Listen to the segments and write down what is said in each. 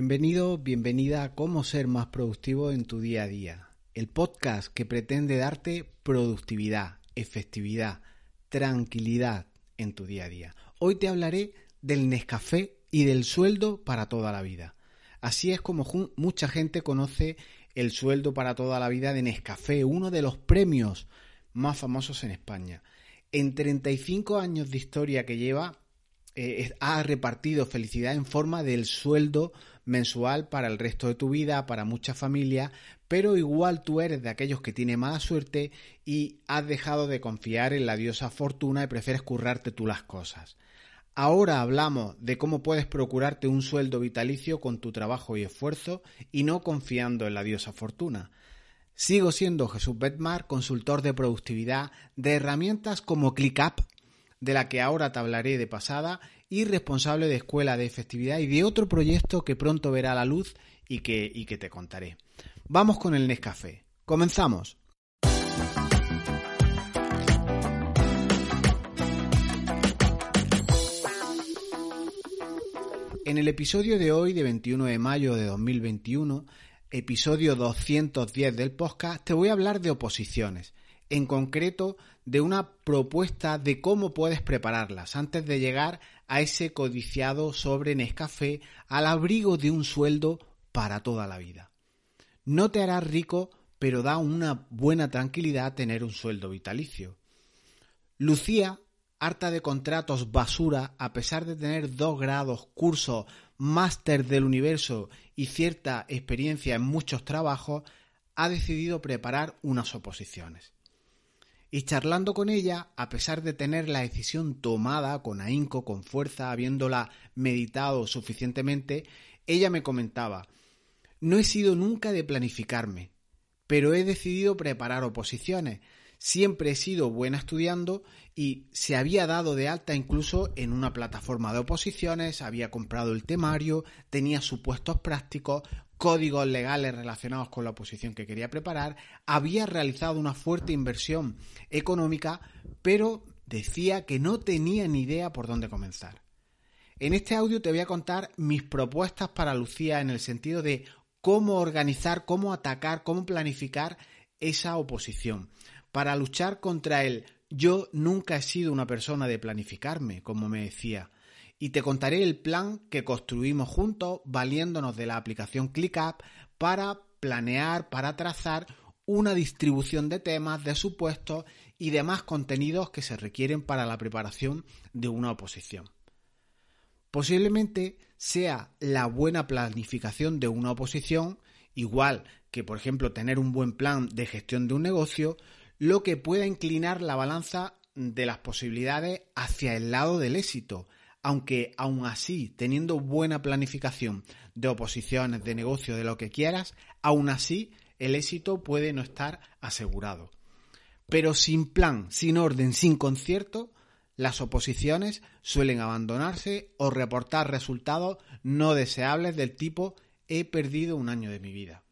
Bienvenido, bienvenida a Cómo ser más productivo en tu día a día. El podcast que pretende darte productividad, efectividad, tranquilidad en tu día a día. Hoy te hablaré del Nescafé y del sueldo para toda la vida. Así es como mucha gente conoce el sueldo para toda la vida de Nescafé, uno de los premios más famosos en España. En 35 años de historia que lleva, eh, ha repartido felicidad en forma del sueldo mensual para el resto de tu vida, para muchas familias, pero igual tú eres de aquellos que tiene mala suerte y has dejado de confiar en la diosa fortuna y prefieres currarte tú las cosas. Ahora hablamos de cómo puedes procurarte un sueldo vitalicio con tu trabajo y esfuerzo y no confiando en la diosa fortuna. Sigo siendo Jesús Betmar, consultor de productividad de herramientas como ClickUp, de la que ahora te hablaré de pasada, y responsable de Escuela de Efectividad y de otro proyecto que pronto verá la luz y que, y que te contaré. Vamos con el Nescafé. Comenzamos. En el episodio de hoy, de 21 de mayo de 2021, episodio 210 del podcast, te voy a hablar de oposiciones, en concreto de una propuesta de cómo puedes prepararlas antes de llegar a ese codiciado sobre Nescafé al abrigo de un sueldo para toda la vida. No te harás rico, pero da una buena tranquilidad tener un sueldo vitalicio. Lucía harta de contratos basura, a pesar de tener dos grados, cursos, máster del universo y cierta experiencia en muchos trabajos, ha decidido preparar unas oposiciones. Y charlando con ella, a pesar de tener la decisión tomada con ahínco, con fuerza, habiéndola meditado suficientemente, ella me comentaba, no he sido nunca de planificarme, pero he decidido preparar oposiciones, siempre he sido buena estudiando y se había dado de alta incluso en una plataforma de oposiciones, había comprado el temario, tenía supuestos prácticos, códigos legales relacionados con la oposición que quería preparar, había realizado una fuerte inversión económica, pero decía que no tenía ni idea por dónde comenzar. En este audio te voy a contar mis propuestas para Lucía en el sentido de cómo organizar, cómo atacar, cómo planificar esa oposición para luchar contra él. Yo nunca he sido una persona de planificarme, como me decía, y te contaré el plan que construimos juntos valiéndonos de la aplicación ClickUp para planear, para trazar una distribución de temas, de supuestos y demás contenidos que se requieren para la preparación de una oposición. Posiblemente sea la buena planificación de una oposición, igual que por ejemplo tener un buen plan de gestión de un negocio, lo que pueda inclinar la balanza de las posibilidades hacia el lado del éxito, aunque aún así, teniendo buena planificación de oposiciones, de negocio, de lo que quieras, aún así el éxito puede no estar asegurado. Pero sin plan, sin orden, sin concierto, las oposiciones suelen abandonarse o reportar resultados no deseables del tipo he perdido un año de mi vida.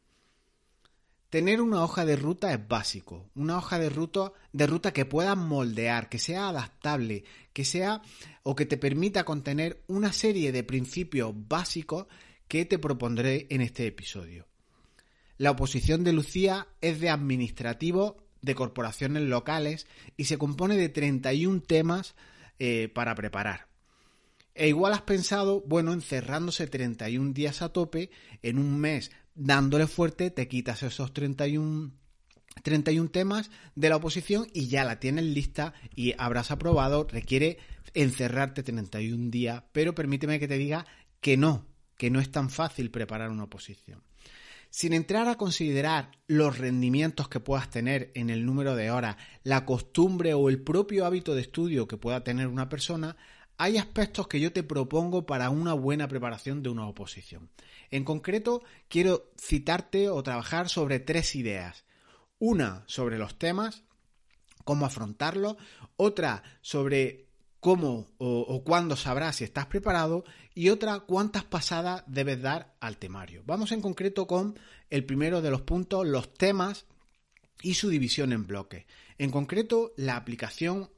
Tener una hoja de ruta es básico, una hoja de ruta, de ruta que puedas moldear, que sea adaptable, que sea o que te permita contener una serie de principios básicos que te propondré en este episodio. La oposición de Lucía es de administrativo de corporaciones locales y se compone de 31 temas eh, para preparar. E igual has pensado, bueno, encerrándose 31 días a tope en un mes dándole fuerte, te quitas esos 31, 31 temas de la oposición y ya la tienes lista y habrás aprobado. Requiere encerrarte 31 días, pero permíteme que te diga que no, que no es tan fácil preparar una oposición. Sin entrar a considerar los rendimientos que puedas tener en el número de horas, la costumbre o el propio hábito de estudio que pueda tener una persona, hay aspectos que yo te propongo para una buena preparación de una oposición. En concreto, quiero citarte o trabajar sobre tres ideas. Una sobre los temas, cómo afrontarlo, otra sobre cómo o, cuándo sabrás si estás preparado y otra cuántas pasadas debes dar al temario. Vamos en concreto con el primero de los puntos, los temas y su división en bloques. En concreto, la aplicación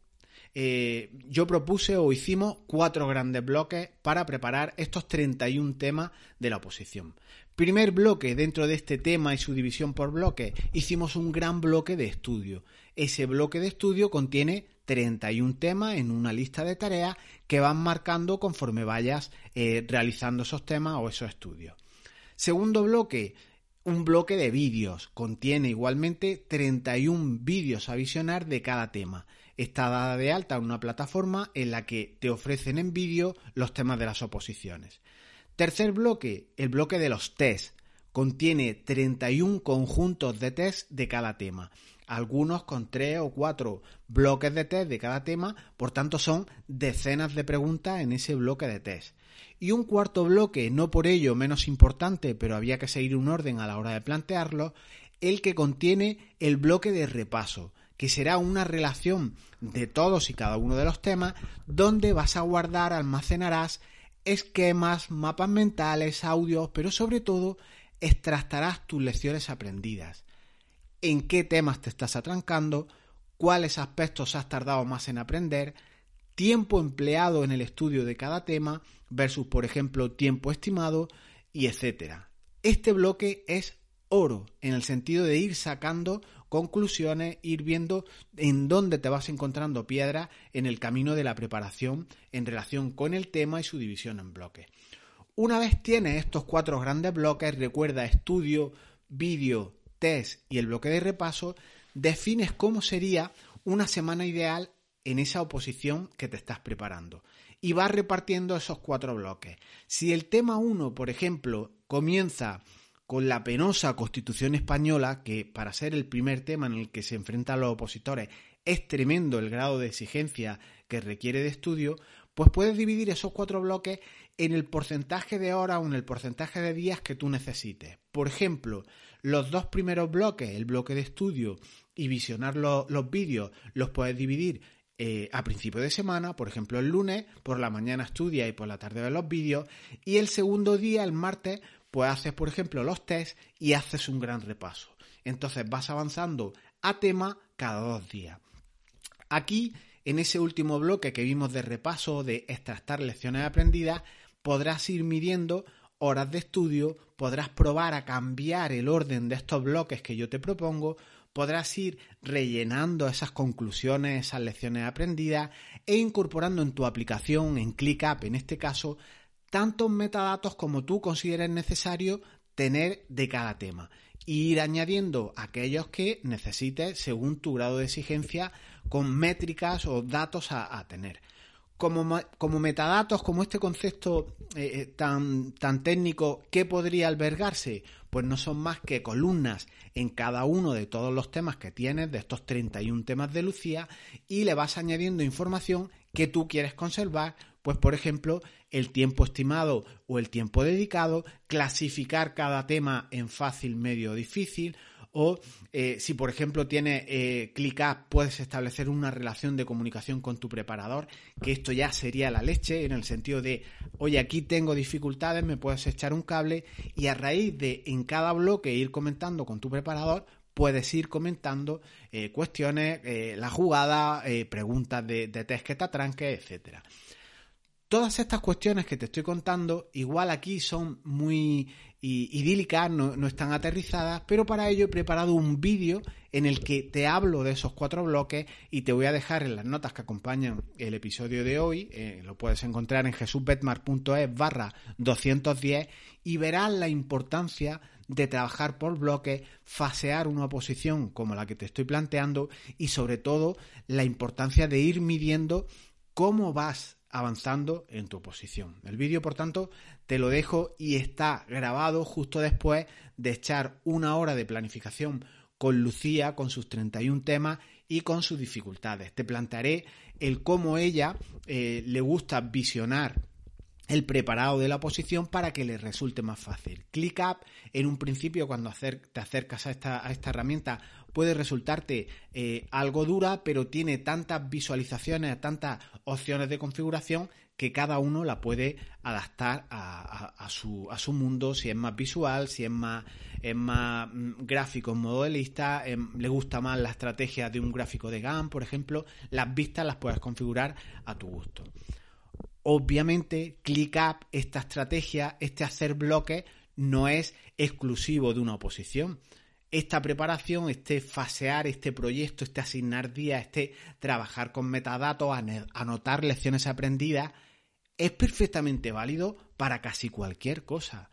eh, yo propuse o hicimos cuatro grandes bloques para preparar estos 31 temas de la oposición. Primer bloque dentro de este tema y su división por bloques, hicimos un gran bloque de estudio. Ese bloque de estudio contiene 31 temas en una lista de tareas que van marcando conforme vayas eh, realizando esos temas o esos estudios. Segundo bloque, un bloque de vídeos. Contiene igualmente 31 vídeos a visionar de cada tema. Está dada de alta en una plataforma en la que te ofrecen en vídeo los temas de las oposiciones. Tercer bloque, el bloque de los test. Contiene 31 conjuntos de test de cada tema algunos con tres o cuatro bloques de test de cada tema, por tanto son decenas de preguntas en ese bloque de test. Y un cuarto bloque, no por ello menos importante, pero había que seguir un orden a la hora de plantearlo, el que contiene el bloque de repaso, que será una relación de todos y cada uno de los temas, donde vas a guardar, almacenarás esquemas, mapas mentales, audios, pero sobre todo extractarás tus lecciones aprendidas. En qué temas te estás atrancando, cuáles aspectos has tardado más en aprender, tiempo empleado en el estudio de cada tema versus, por ejemplo, tiempo estimado y etcétera. Este bloque es oro en el sentido de ir sacando conclusiones, ir viendo en dónde te vas encontrando piedras en el camino de la preparación en relación con el tema y su división en bloques. Una vez tienes estos cuatro grandes bloques, recuerda estudio, vídeo, test y el bloque de repaso, defines cómo sería una semana ideal en esa oposición que te estás preparando. Y vas repartiendo esos cuatro bloques. Si el tema 1, por ejemplo, comienza con la penosa Constitución española, que para ser el primer tema en el que se enfrentan los opositores es tremendo el grado de exigencia que requiere de estudio, pues puedes dividir esos cuatro bloques en el porcentaje de horas o en el porcentaje de días que tú necesites. Por ejemplo, los dos primeros bloques, el bloque de estudio y visionar los vídeos, los puedes dividir eh, a principio de semana, por ejemplo el lunes, por la mañana estudia y por la tarde ves los vídeos, y el segundo día, el martes, pues haces, por ejemplo, los tests y haces un gran repaso. Entonces vas avanzando a tema cada dos días. Aquí, en ese último bloque que vimos de repaso, de extractar lecciones aprendidas, podrás ir midiendo horas de estudio, podrás probar a cambiar el orden de estos bloques que yo te propongo, podrás ir rellenando esas conclusiones, esas lecciones aprendidas e incorporando en tu aplicación, en ClickUp en este caso, tantos metadatos como tú consideres necesario tener de cada tema y ir añadiendo aquellos que necesites según tu grado de exigencia con métricas o datos a, tener como, metadatos, como este concepto eh, eh, tan, tan técnico, ¿qué podría albergarse? Pues no son más que columnas en cada uno de todos los temas que tienes, de estos 31 temas de Lucía, y le vas añadiendo información que tú quieres conservar, pues por ejemplo, el tiempo estimado o el tiempo dedicado, clasificar cada tema en fácil, medio o difícil, o eh, si por ejemplo tiene eh, ClickUp puedes establecer una relación de comunicación con tu preparador, que esto ya sería la leche en el sentido de, oye, aquí tengo dificultades, me puedes echar un cable y a raíz de en cada bloque ir comentando con tu preparador, puedes ir comentando eh, cuestiones, eh, la jugada, preguntas de, de, test que te atranque, etcétera. Todas estas cuestiones que te estoy contando, igual aquí son muy idílicas, no, están aterrizadas, pero para ello he preparado un vídeo en el que te hablo de esos cuatro bloques y te voy a dejar en las notas que acompañan el episodio de hoy, eh, lo puedes encontrar en jesusbetmar.es barra 210 y verás la importancia de trabajar por bloques, fasear una oposición como la que te estoy planteando y sobre todo la importancia de ir midiendo cómo vas avanzando en tu posición. El vídeo, por tanto, te lo dejo y está grabado justo después de echar una hora de planificación con Lucía, con sus 31 temas y con sus dificultades. Te plantearé el cómo ella eh, le gusta visionar el preparado de la posición para que le resulte más fácil. ClickUp, en un principio, cuando te acercas a esta, herramienta, puede resultarte eh, algo dura, pero tiene tantas visualizaciones, tantas opciones de configuración que cada uno la puede adaptar a, su, mundo, si es más visual, si es más, es más mm, gráfico modelista, em, le gusta más la estrategia de un gráfico de GAN, por ejemplo, las vistas las puedes configurar a tu gusto. Obviamente, ClickUp, esta estrategia, este hacer bloques, no es exclusivo de una oposición esta preparación, este fasear este proyecto, este asignar días, este trabajar con metadatos, anotar lecciones aprendidas, es perfectamente válido para casi cualquier cosa.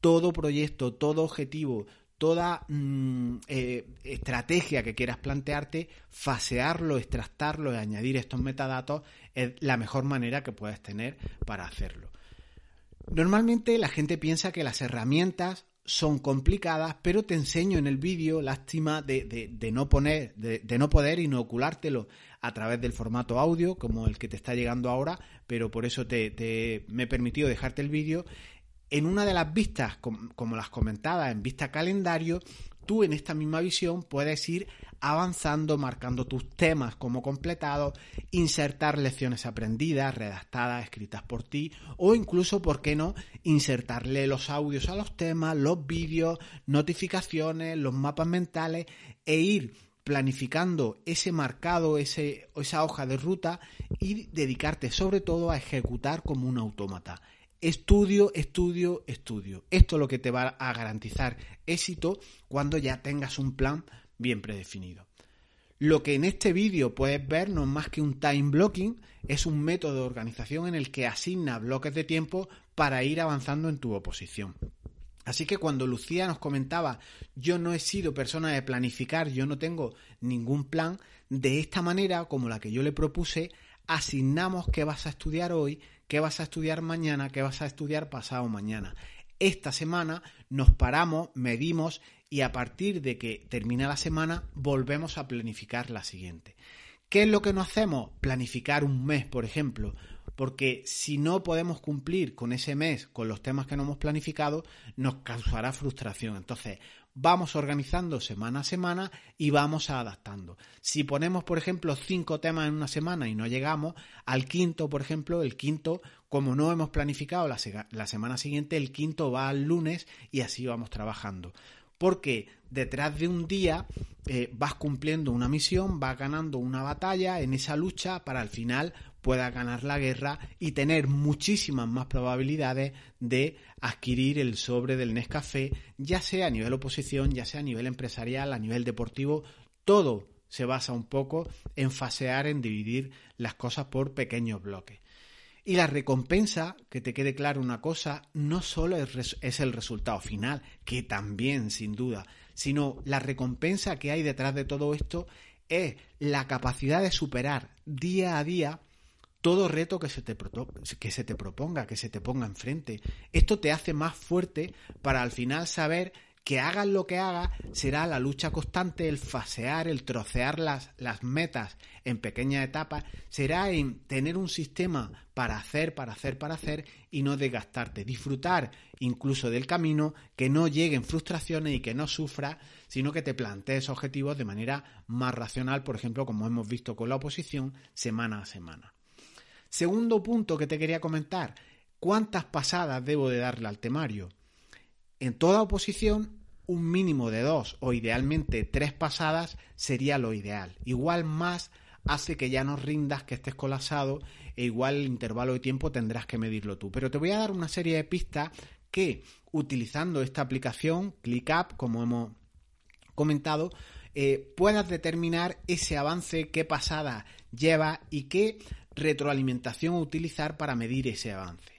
Todo proyecto, todo objetivo, toda mm, eh, estrategia que quieras plantearte, fasearlo, extractarlo y añadir estos metadatos es la mejor manera que puedes tener para hacerlo. Normalmente la gente piensa que las herramientas son complicadas, pero te enseño en el vídeo, lástima de, no poner, de, no poder inoculártelo a través del formato audio, como el que te está llegando ahora, pero por eso te, me he permitido dejarte el vídeo. En una de las vistas, como, las comentadas, en vista calendario, tú en esta misma visión puedes ir avanzando, marcando tus temas como completados, insertar lecciones aprendidas, redactadas, escritas por ti, o incluso, ¿por qué no?, insertarle los audios a los temas, los vídeos, notificaciones, los mapas mentales, e ir planificando ese marcado, ese, esa hoja de ruta y dedicarte sobre todo a ejecutar como un autómata. Estudio, estudio, estudio. Esto es lo que te va a garantizar éxito cuando ya tengas un plan bien predefinido. Lo que en este vídeo puedes ver no es más que un time blocking, es un método de organización en el que asigna bloques de tiempo para ir avanzando en tu oposición. Así que cuando Lucía nos comentaba, yo no he sido persona de planificar, yo no tengo ningún plan, de esta manera, como la que yo le propuse, asignamos qué vas a estudiar hoy, qué vas a estudiar mañana, qué vas a estudiar pasado mañana. Esta semana nos paramos, medimos y a partir de que termina la semana volvemos a planificar la siguiente. ¿Qué es lo que no hacemos? Planificar un mes, por ejemplo, porque si no podemos cumplir con ese mes, con los temas que no hemos planificado, nos causará frustración. Entonces, vamos organizando semana a semana y vamos adaptando. Si ponemos, por ejemplo, cinco temas en una semana y no llegamos, al quinto, por ejemplo, el quinto, como no hemos planificado la, la semana siguiente, el quinto va al lunes y así vamos trabajando porque detrás de un día eh, vas cumpliendo una misión, vas ganando una batalla en esa lucha para al final puedas ganar la guerra y tener muchísimas más probabilidades de adquirir el sobre del Nescafé, ya sea a nivel oposición, ya sea a nivel empresarial, a nivel deportivo, todo se basa un poco en fasear, en dividir las cosas por pequeños bloques. Y la recompensa, que te quede claro una cosa, no solo es, el resultado final, que también sin duda, sino la recompensa que hay detrás de todo esto es la capacidad de superar día a día todo reto que se, te, que se te proponga, que se te ponga enfrente. Esto te hace más fuerte para al final saber que hagas lo que hagas, será la lucha constante, el fasear, el trocear las, las metas en pequeñas etapas, será en tener un sistema para hacer, para hacer, para hacer y no desgastarte. Disfrutar incluso del camino, que no lleguen frustraciones y que no sufras, sino que te plantees objetivos de manera más racional, por ejemplo, como hemos visto con la oposición, semana a semana. Segundo punto que te quería comentar, ¿cuántas pasadas debo de darle al temario? En toda oposición un mínimo de dos o idealmente tres pasadas sería lo ideal. Igual más hace que ya no rindas, que estés colapsado e igual el intervalo de tiempo tendrás que medirlo tú. Pero te voy a dar una serie de pistas que utilizando esta aplicación ClickUp, como hemos comentado, eh, puedas determinar ese avance, qué pasada lleva y qué retroalimentación utilizar para medir ese avance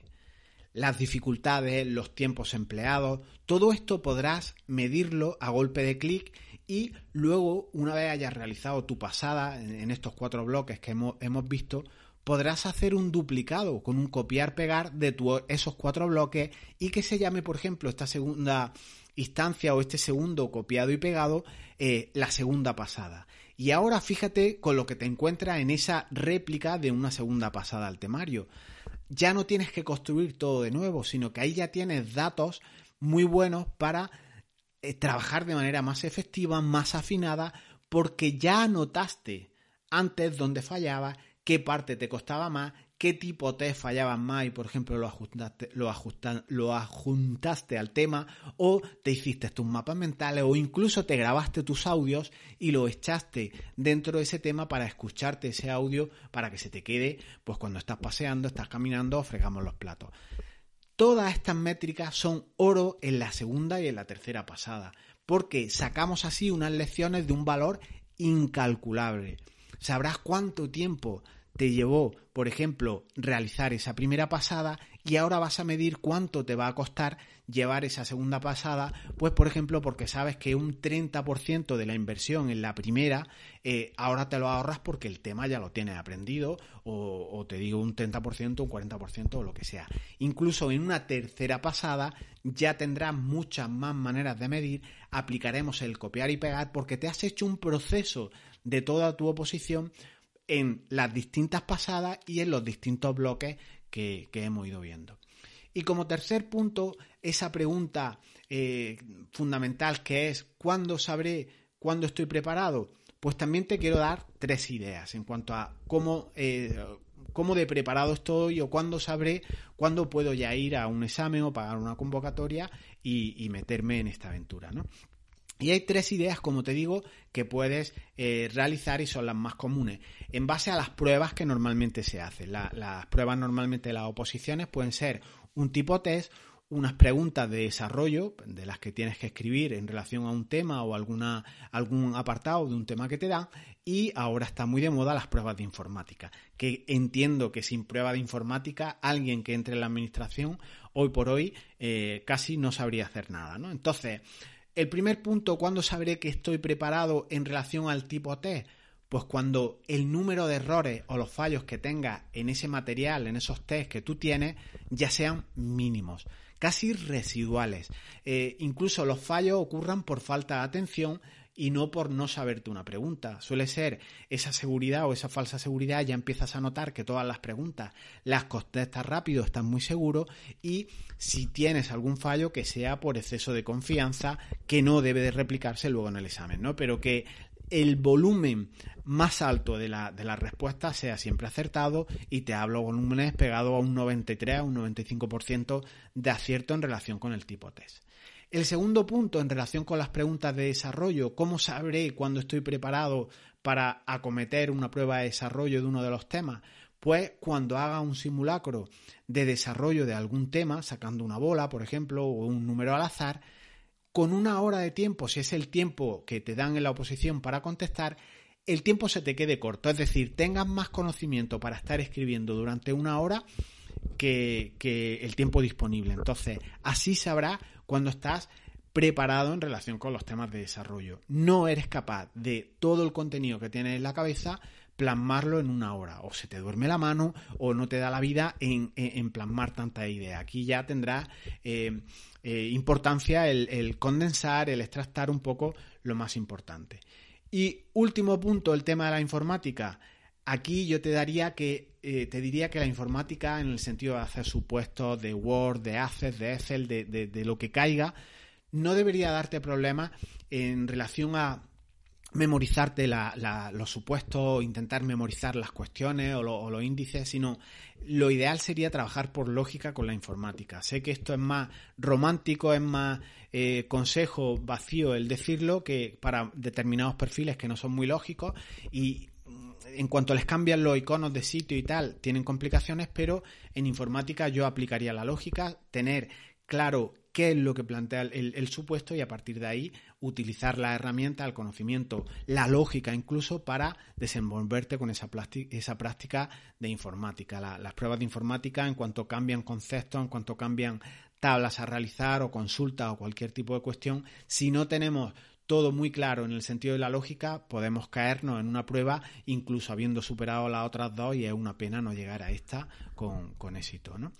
las dificultades, los tiempos empleados, todo esto podrás medirlo a golpe de clic y luego, una vez hayas realizado tu pasada en estos cuatro bloques que hemos, visto, podrás hacer un duplicado con un copiar-pegar de esos cuatro bloques y que se llame, por ejemplo, esta segunda instancia o este segundo copiado y pegado, eh, la segunda pasada. Y ahora fíjate con lo que te encuentras en esa réplica de una segunda pasada al temario. Ya no tienes que construir todo de nuevo, sino que ahí ya tienes datos muy buenos para eh, trabajar de manera más efectiva, más afinada, porque ya notaste antes dónde fallaba, qué parte te costaba más, qué tipo de test fallaban más y por ejemplo lo ajustaste, lo, lo ajuntaste al tema o te hiciste tus mapas mentales o incluso te grabaste tus audios y lo echaste dentro de ese tema para escucharte ese audio para que se te quede pues cuando estás paseando, estás caminando o fregamos los platos. Todas estas métricas son oro en la segunda y en la tercera pasada, porque sacamos así unas lecciones de un valor incalculable. Sabrás cuánto tiempo te llevó, por ejemplo, realizar esa primera pasada y ahora vas a medir cuánto te va a costar llevar esa segunda pasada, pues por ejemplo porque sabes que un 30% de la inversión en la primera eh, ahora te lo ahorras porque el tema ya lo tienes aprendido o, o te digo un 30%, un 40% o lo que sea. Incluso en una tercera pasada ya tendrás muchas más maneras de medir, aplicaremos el copiar y pegar porque te has hecho un proceso de toda tu oposición en las distintas pasadas y en los distintos bloques que, hemos ido viendo. Y como tercer punto, esa pregunta eh, fundamental que es ¿cuándo sabré cuándo estoy preparado? Pues también te quiero dar tres ideas en cuanto a cómo, eh, cómo de preparado estoy o cuándo sabré cuándo puedo ya ir a un examen o pagar una convocatoria y, y meterme en esta aventura. ¿no? Y hay tres ideas, como te digo, que puedes eh, realizar y son las más comunes, en base a las pruebas que normalmente se hacen. las pruebas normalmente de las oposiciones pueden ser un tipo test, unas preguntas de desarrollo de las que tienes que escribir en relación a un tema o alguna, algún apartado de un tema que te dan y ahora está muy de moda las pruebas de informática, que entiendo que sin prueba de informática alguien que entre en la administración hoy por hoy eh, casi no sabría hacer nada, ¿no? Entonces, el primer punto, ¿cuándo sabré que estoy preparado en relación al tipo T? Pues cuando el número de errores o los fallos que tengas en ese material, en esos test que tú tienes, ya sean mínimos, casi residuales. Eh, incluso los fallos ocurran por falta de atención y no por no saberte una pregunta. Suele ser esa seguridad o esa falsa seguridad, ya empiezas a notar que todas las preguntas las contestas rápido, estás muy seguro y si tienes algún fallo que sea por exceso de confianza que no debe de replicarse luego en el examen, ¿no? Pero que el volumen más alto de la, de la respuesta sea siempre acertado y te hablo volúmenes pegados a un 93, a un 95% de acierto en relación con el tipo test. El segundo punto en relación con las preguntas de desarrollo, ¿cómo sabré cuándo estoy preparado para acometer una prueba de desarrollo de uno de los temas? Pues cuando haga un simulacro de desarrollo de algún tema, sacando una bola, por ejemplo, o un número al azar, con una hora de tiempo, si es el tiempo que te dan en la oposición para contestar, el tiempo se te quede corto. Es decir, tengas más conocimiento para estar escribiendo durante una hora que, que el tiempo disponible. Entonces, así sabrás cuando estás preparado en relación con los temas de desarrollo. No eres capaz de todo el contenido que tienes en la cabeza plasmarlo en una hora. O se te duerme la mano o no te da la vida en, plasmar tanta idea. Aquí ya tendrá eh, eh, importancia el, condensar, el extractar un poco lo más importante. Y último punto, el tema de la informática. Aquí yo te daría que eh, te diría que la informática, en el sentido de hacer supuestos de Word, de Access, de Excel, de, lo que caiga, no debería darte problemas en relación a memorizarte los supuestos, intentar memorizar las cuestiones o, los índices, sino lo ideal sería trabajar por lógica con la informática. Sé que esto es más romántico, es más eh, consejo vacío el decirlo que para determinados perfiles que no son muy lógicos y en cuanto les cambian los iconos de sitio y tal, tienen complicaciones, pero en informática yo aplicaría la lógica, tener claro qué es lo que plantea el, supuesto y a partir de ahí utilizar la herramienta, el conocimiento, la lógica incluso para desenvolverte con esa, esa práctica de informática. las pruebas de informática en cuanto cambian conceptos, en cuanto cambian tablas a realizar o consultas o cualquier tipo de cuestión, si no tenemos todo muy claro en el sentido de la lógica, podemos caernos en una prueba incluso habiendo superado las otras dos y es una pena no llegar a esta con, éxito. ¿no?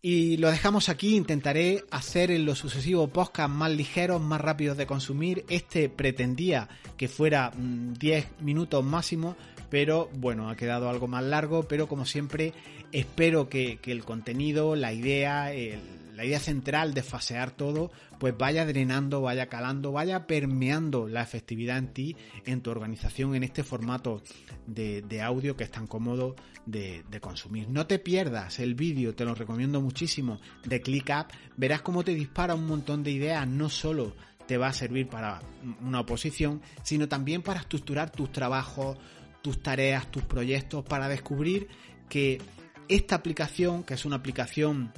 Y lo dejamos aquí, intentaré hacer en lo sucesivo podcast más ligeros, más rápidos de consumir. Este pretendía que fuera 10 mm, minutos máximo, pero bueno, ha quedado algo más largo, pero como siempre espero que, que el contenido, la idea, el, idea central de fasear todo, pues vaya drenando, vaya calando, vaya permeando la efectividad en ti, en tu organización, en este formato de, audio que es tan cómodo de, de consumir. No te pierdas el vídeo, te lo recomiendo muchísimo, de ClickUp, verás cómo te dispara un montón de ideas, no solo te va a servir para una oposición, sino también para estructurar tus trabajos, tus tareas, tus proyectos, para descubrir que esta aplicación, que es una aplicación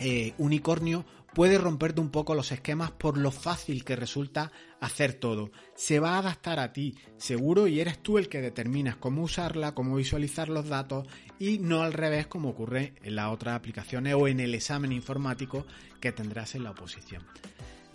eh, unicornio, puede romperte un poco los esquemas por lo fácil que resulta hacer todo. Se va a adaptar a ti, seguro, y eres tú el que determinas cómo usarla, cómo visualizar los datos y no al revés como ocurre en las otras aplicaciones o en el examen informático que tendrás en la oposición.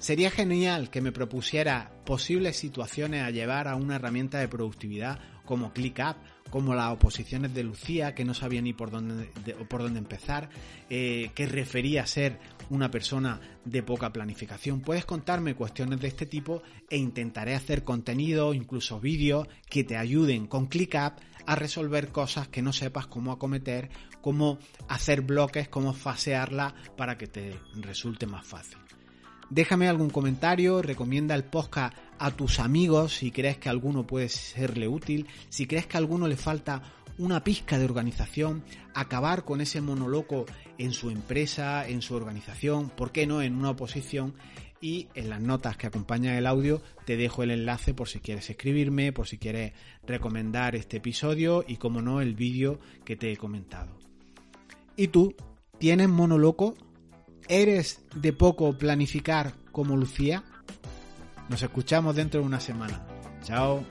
Sería genial que me propusiera posibles situaciones a llevar a una herramienta de productividad como ClickUp, como las oposiciones de Lucía, que no sabía ni por dónde, por dónde empezar, eh, que refería a ser una persona de poca planificación. Puedes contarme cuestiones de este tipo e intentaré hacer contenido, incluso vídeos, que te ayuden con ClickUp a resolver cosas que no sepas cómo acometer, cómo hacer bloques, cómo fasearla para que te resulte más fácil. Déjame algún comentario, recomienda el podcast a tus amigos si crees que alguno puede serle útil, si crees que a alguno le falta una pizca de organización, acabar con ese monoloco en su empresa, en su organización, ¿por qué no en una oposición? Y en las notas que acompañan el audio te dejo el enlace por si quieres escribirme, por si quieres recomendar este episodio y como no el vídeo que te he comentado. ¿Y tú? ¿Tienes monoloco? ¿Eres de poco planificar como Lucía? Nos escuchamos dentro de una semana. Chao.